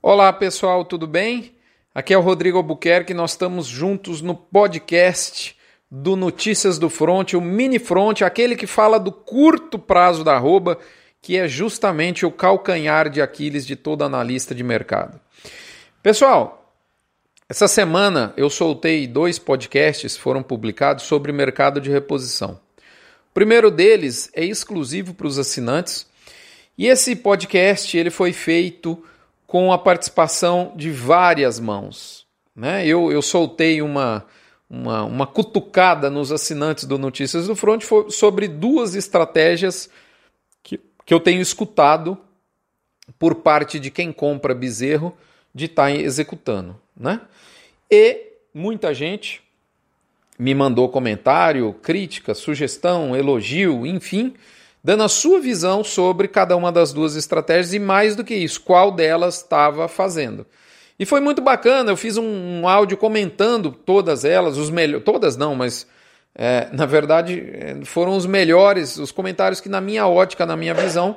Olá pessoal, tudo bem? Aqui é o Rodrigo Albuquerque, nós estamos juntos no podcast do Notícias do Front, o Mini Front, aquele que fala do curto prazo da arroba, que é justamente o calcanhar de Aquiles de todo analista de mercado. Pessoal, essa semana eu soltei dois podcasts, foram publicados sobre mercado de reposição. O primeiro deles é exclusivo para os assinantes e esse podcast ele foi feito com a participação de várias mãos. Né? Eu, eu soltei uma, uma, uma cutucada nos assinantes do Notícias do Front sobre duas estratégias que, que eu tenho escutado por parte de quem compra bezerro de estar tá executando. Né? E muita gente me mandou comentário, crítica, sugestão, elogio, enfim, dando a sua visão sobre cada uma das duas estratégias e mais do que isso, qual delas estava fazendo. E foi muito bacana, eu fiz um, um áudio comentando todas elas, os melhores, todas não, mas é, na verdade é, foram os melhores, os comentários que na minha ótica, na minha visão,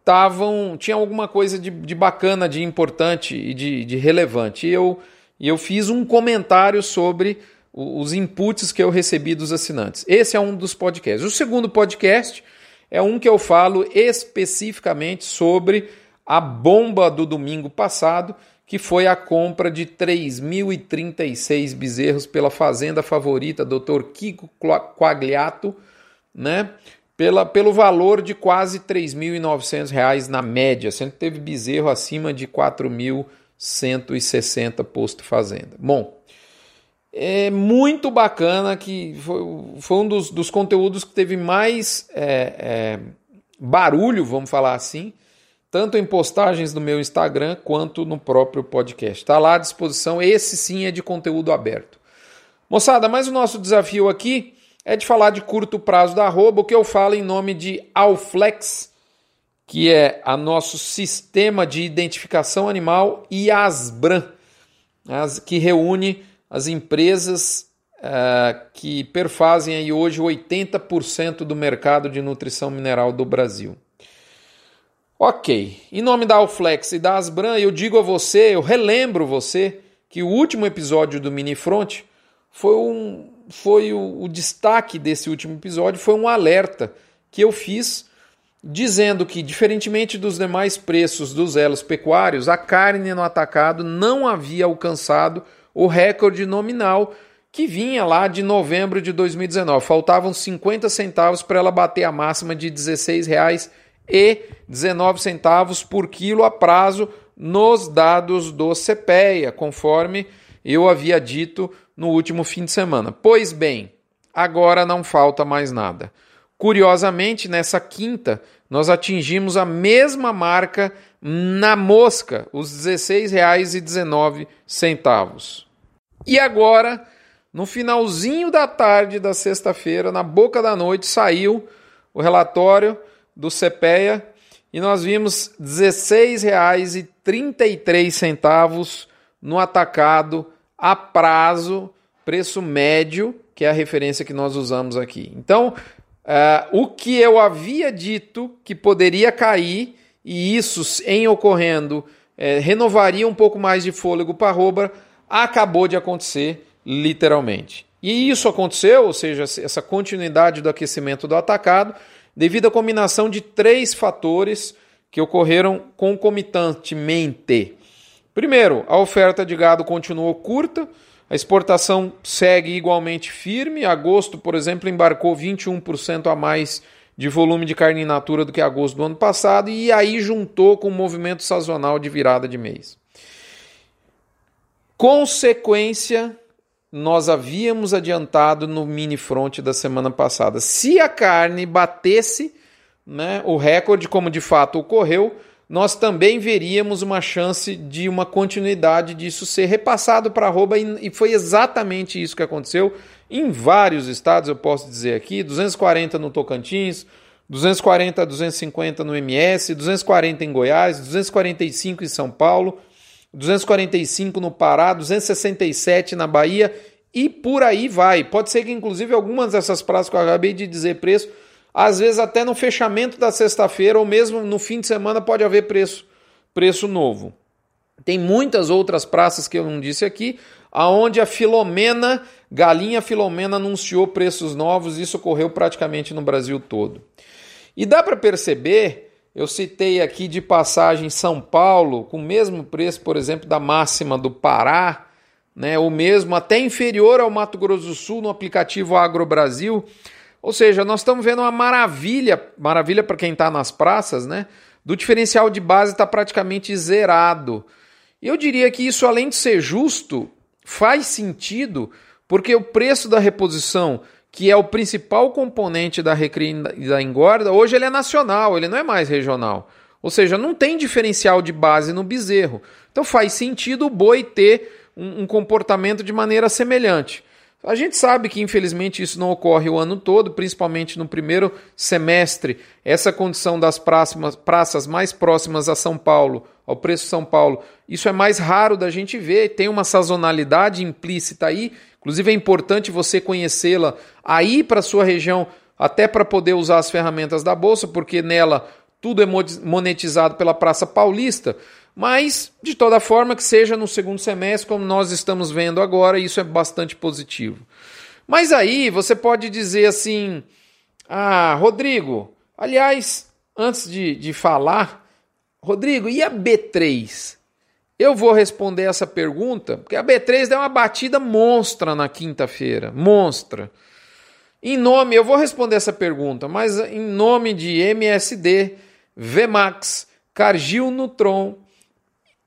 estavam, tinha alguma coisa de, de, bacana, de importante e de, de relevante. E eu, eu fiz um comentário sobre os inputs que eu recebi dos assinantes. Esse é um dos podcasts. O segundo podcast é um que eu falo especificamente sobre a bomba do domingo passado, que foi a compra de 3.036 bezerros pela fazenda favorita Dr. Kiko Quagliato, né? Pela, pelo valor de quase R$ 3.900 na média, sendo que teve bezerro acima de 4.160 posto fazenda. Bom, é muito bacana que foi, foi um dos, dos, conteúdos que teve mais é, é, barulho, vamos falar assim, tanto em postagens no meu Instagram quanto no próprio podcast. Está lá à disposição, esse sim é de conteúdo aberto. Moçada, mas o nosso desafio aqui é de falar de curto prazo da arroba, o que eu falo em nome de Alflex, que é a nosso sistema de identificação animal, e Asbran, que reúne as empresas uh, que perfazem aí hoje 80% do mercado de nutrição mineral do Brasil. Ok, em nome da Alflex e da Asbran, eu digo a você, eu relembro você, que o último episódio do Mini Front foi, um, foi o, o destaque desse último episódio, foi um alerta que eu fiz dizendo que, diferentemente dos demais preços dos elos pecuários, a carne no atacado não havia alcançado o recorde nominal que vinha lá de novembro de 2019. Faltavam 50 centavos para ela bater a máxima de R$ 16,19 por quilo a prazo nos dados do CPEA, conforme eu havia dito no último fim de semana. Pois bem, agora não falta mais nada. Curiosamente, nessa quinta, nós atingimos a mesma marca na mosca, os R$ 16,19. E agora, no finalzinho da tarde da sexta-feira, na boca da noite, saiu o relatório do CPEA e nós vimos R$ 16,33 no atacado a prazo, preço médio, que é a referência que nós usamos aqui. Então, uh, o que eu havia dito que poderia cair, e isso em ocorrendo, uh, renovaria um pouco mais de fôlego para a arroba, acabou de acontecer, literalmente. E isso aconteceu, ou seja, essa continuidade do aquecimento do atacado, devido à combinação de três fatores que ocorreram concomitantemente. Primeiro, a oferta de gado continuou curta, a exportação segue igualmente firme. Agosto, por exemplo, embarcou 21% a mais de volume de carne in natura do que agosto do ano passado, e aí juntou com o movimento sazonal de virada de mês. Consequência, nós havíamos adiantado no mini front da semana passada. Se a carne batesse né, o recorde, como de fato ocorreu, nós também veríamos uma chance de uma continuidade disso ser repassado para arroba, e foi exatamente isso que aconteceu em vários estados, eu posso dizer aqui, 240 no Tocantins, 240 a 250 no MS, 240 em Goiás, 245 em São Paulo, 245 no Pará, 267 na Bahia e por aí vai. Pode ser que, inclusive, algumas dessas praças que eu acabei de dizer preço, às vezes até no fechamento da sexta-feira ou mesmo no fim de semana pode haver preço, preço novo. Tem muitas outras praças que eu não disse aqui, aonde a Filomena, galinha Filomena anunciou preços novos, isso ocorreu praticamente no Brasil todo. E dá para perceber, eu citei aqui de passagem São Paulo, com o mesmo preço, por exemplo, da máxima do Pará, né, ou mesmo até inferior ao Mato Grosso do Sul no aplicativo Agro Brasil. Ou seja, nós estamos vendo uma maravilha, maravilha para quem está nas praças, né? Do diferencial de base está praticamente zerado. Eu diria que isso, além de ser justo, faz sentido, porque o preço da reposição, que é o principal componente da recria e da engorda, hoje ele é nacional, ele não é mais regional. Ou seja, não tem diferencial de base no bezerro. Então faz sentido o boi ter um, um comportamento de maneira semelhante. A gente sabe que infelizmente isso não ocorre o ano todo, principalmente no primeiro semestre. Essa condição das praças, mais próximas a São Paulo, ao preço São Paulo, isso é mais raro da gente ver, tem uma sazonalidade implícita aí. Inclusive é importante você conhecê-la aí para sua região, até para poder usar as ferramentas da bolsa, porque nela tudo é monetizado pela Praça Paulista. Mas, de toda forma, que seja no segundo semestre, como nós estamos vendo agora, isso é bastante positivo. Mas aí você pode dizer assim: Ah, Rodrigo, aliás, antes de, de falar, Rodrigo, e a B3? Eu vou responder essa pergunta, porque a B3 deu uma batida monstra na quinta-feira. Monstra. Em nome, eu vou responder essa pergunta, mas em nome de MSD, VMAX, Cargill Nutron,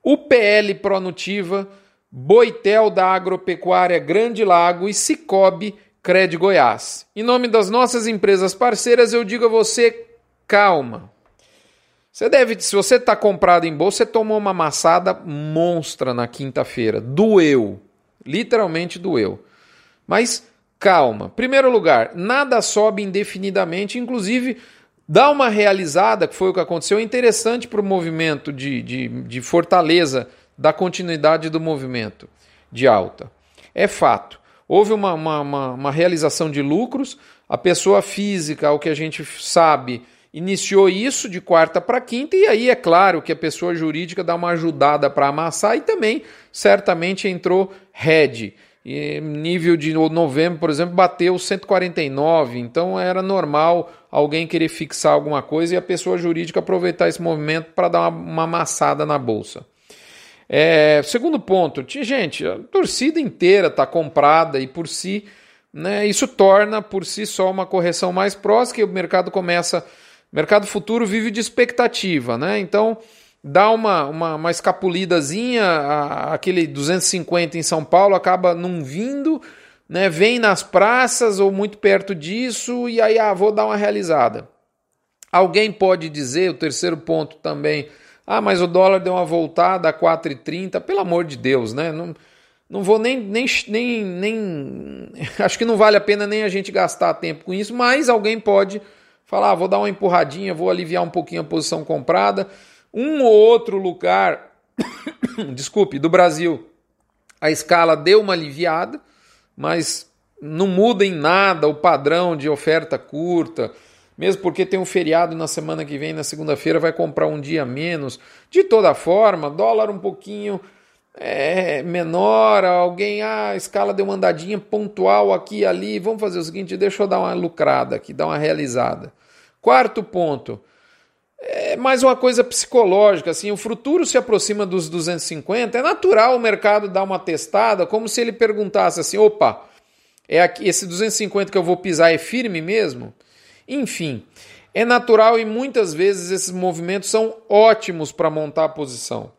UPL Pronutiva, Boitel da Agropecuária Grande Lago e Cicobi Cred Goiás. Em nome das nossas empresas parceiras, eu digo a você, calma. Você deve, se você está comprado em bolsa, você tomou uma amassada monstra na quinta-feira. Doeu. Literalmente doeu. Mas calma. Primeiro lugar, nada sobe indefinidamente, inclusive Dar uma realizada, que foi o que aconteceu, é interessante para o movimento de, de, de fortaleza da continuidade do movimento de alta. É fato. Houve uma, uma, uma, uma realização de lucros, a pessoa física, o que a gente sabe, iniciou isso de quarta para quinta, e aí é claro que a pessoa jurídica dá uma ajudada para amassar e também certamente entrou head. E nível de novembro, por exemplo, bateu 149, então era normal alguém querer fixar alguma coisa e a pessoa jurídica aproveitar esse movimento para dar uma, uma amassada na bolsa. É, segundo ponto, gente, a torcida inteira está comprada e por si, né, isso torna por si só uma correção mais próxima que o mercado começa, mercado futuro vive de expectativa, né? Então dá uma, uma, uma escapulidazinha, a, aquele 250 em São Paulo acaba não vindo, né? Vem nas praças ou muito perto disso e aí ah, vou dar uma realizada. Alguém pode dizer, o terceiro ponto também, ah, mas o dólar deu uma voltada a 4,30, pelo amor de Deus, né? Não, não vou nem, nem, nem, nem. Acho que não vale a pena nem a gente gastar tempo com isso, mas alguém pode falar, ah, vou dar uma empurradinha, vou aliviar um pouquinho a posição comprada. Um ou outro lugar, desculpe, do Brasil, a escala deu uma aliviada, mas não muda em nada o padrão de oferta curta, mesmo porque tem um feriado na semana que vem, na segunda-feira, vai comprar um dia menos. De toda forma, dólar um pouquinho é, menor, alguém, ah, a escala deu uma andadinha pontual aqui e ali, vamos fazer o seguinte, deixa eu dar uma lucrada aqui, dar uma realizada. Quarto ponto, é mais uma coisa psicológica, assim, o futuro se aproxima dos 250, é natural o mercado dar uma testada, como se ele perguntasse assim, opa, é aqui, esse 250 que eu vou pisar é firme mesmo? Enfim, é natural e muitas vezes esses movimentos são ótimos para montar a posição.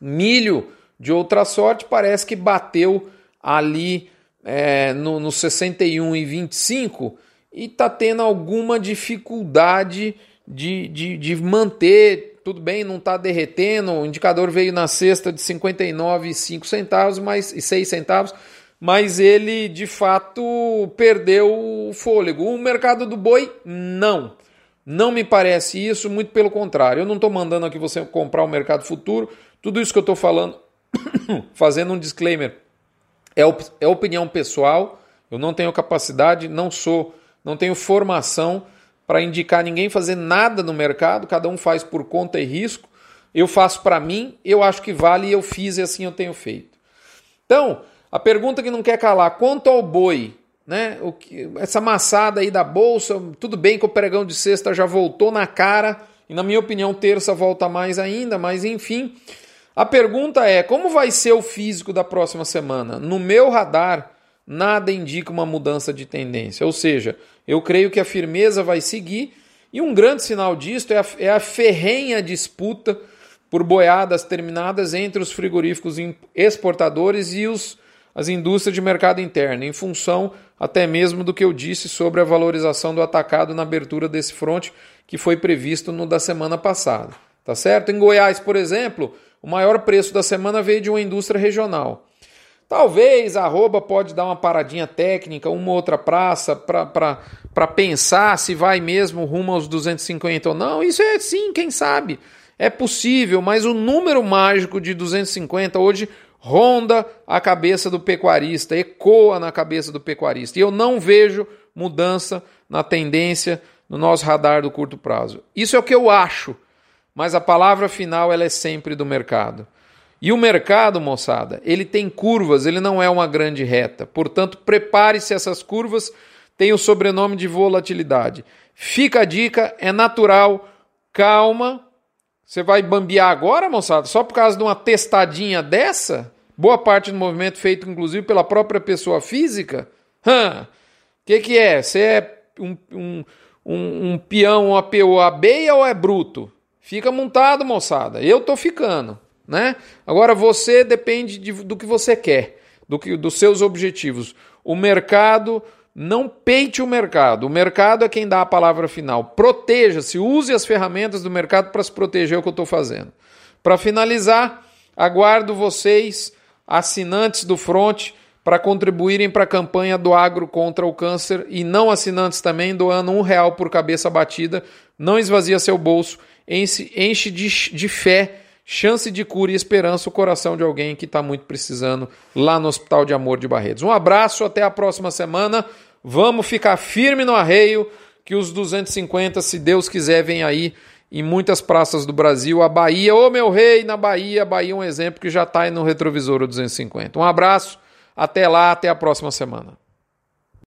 Milho, de outra sorte, parece que bateu ali é, no, no 61 e 25 e está tendo alguma dificuldade de, de, de manter, tudo bem, não está derretendo, o indicador veio na sexta de 59,5 centavos, mas, e 6 centavos, mas ele de fato perdeu o fôlego. O mercado do boi, não. Não me parece isso, muito pelo contrário. Eu não estou mandando aqui você comprar o mercado futuro. Tudo isso que eu estou falando, fazendo um disclaimer, é, é opinião pessoal. Eu não tenho capacidade, não sou, não tenho formação para indicar ninguém fazer nada no mercado, cada um faz por conta e risco. eu faço para mim, eu acho que vale e eu fiz e assim eu tenho feito. Então, a pergunta que não quer calar, quanto ao boi, né? O que, essa massada aí da bolsa, tudo bem que o pregão de sexta já voltou na cara, e na minha opinião, terça volta mais ainda, mas enfim. A pergunta é: como vai ser o físico da próxima semana? No meu radar, nada indica uma mudança de tendência. Ou seja, eu creio que a firmeza vai seguir, e um grande sinal disto é a, é a ferrenha disputa por boiadas terminadas entre os frigoríficos exportadores e os, as indústrias de mercado interno, em função até mesmo do que eu disse sobre a valorização do atacado na abertura desse fronte que foi previsto no da semana passada. Tá certo? Em Goiás, por exemplo, o maior preço da semana veio de uma indústria regional. Talvez arroba pode dar uma paradinha técnica, uma outra praça, para pensar se vai mesmo rumo aos 250 ou não. Isso é sim, quem sabe. É possível, mas o número mágico de 250 hoje ronda a cabeça do pecuarista, ecoa na cabeça do pecuarista. E eu não vejo mudança na tendência no nosso radar do curto prazo. Isso é o que eu acho, mas a palavra final ela é sempre do mercado. E o mercado, moçada, ele tem curvas, ele não é uma grande reta. Portanto, prepare-se essas curvas, tem o sobrenome de volatilidade. Fica a dica, é natural, calma, você vai bambear agora, moçada? Só por causa de uma testadinha dessa? Boa parte do movimento feito, inclusive, pela própria pessoa física? O que, que é? Você é um, um, um, um peão, uma POAB ou é bruto? Fica montado, moçada. Eu tô ficando, né? Agora você depende de, do que você quer, do que, dos seus objetivos. O mercado não peite o mercado. O mercado é quem dá a palavra final. Proteja-se, use as ferramentas do mercado para se proteger, é o que eu estou fazendo. Para finalizar, aguardo vocês, assinantes do Front, para contribuírem para a campanha do Agro contra o Câncer e não assinantes também, doando um real por cabeça batida. Não esvazia seu bolso, enche, de, de fé, chance de cura e esperança o coração de alguém que está muito precisando lá no Hospital de Amor de Barretos. Um abraço, até a próxima semana. Vamos ficar firme no arreio que os 250, se Deus quiser, vem aí em muitas praças do Brasil. A Bahia, ô meu rei, na Bahia, Bahia é um exemplo que já está aí no retrovisor o 250. Um abraço, até lá, até a próxima semana.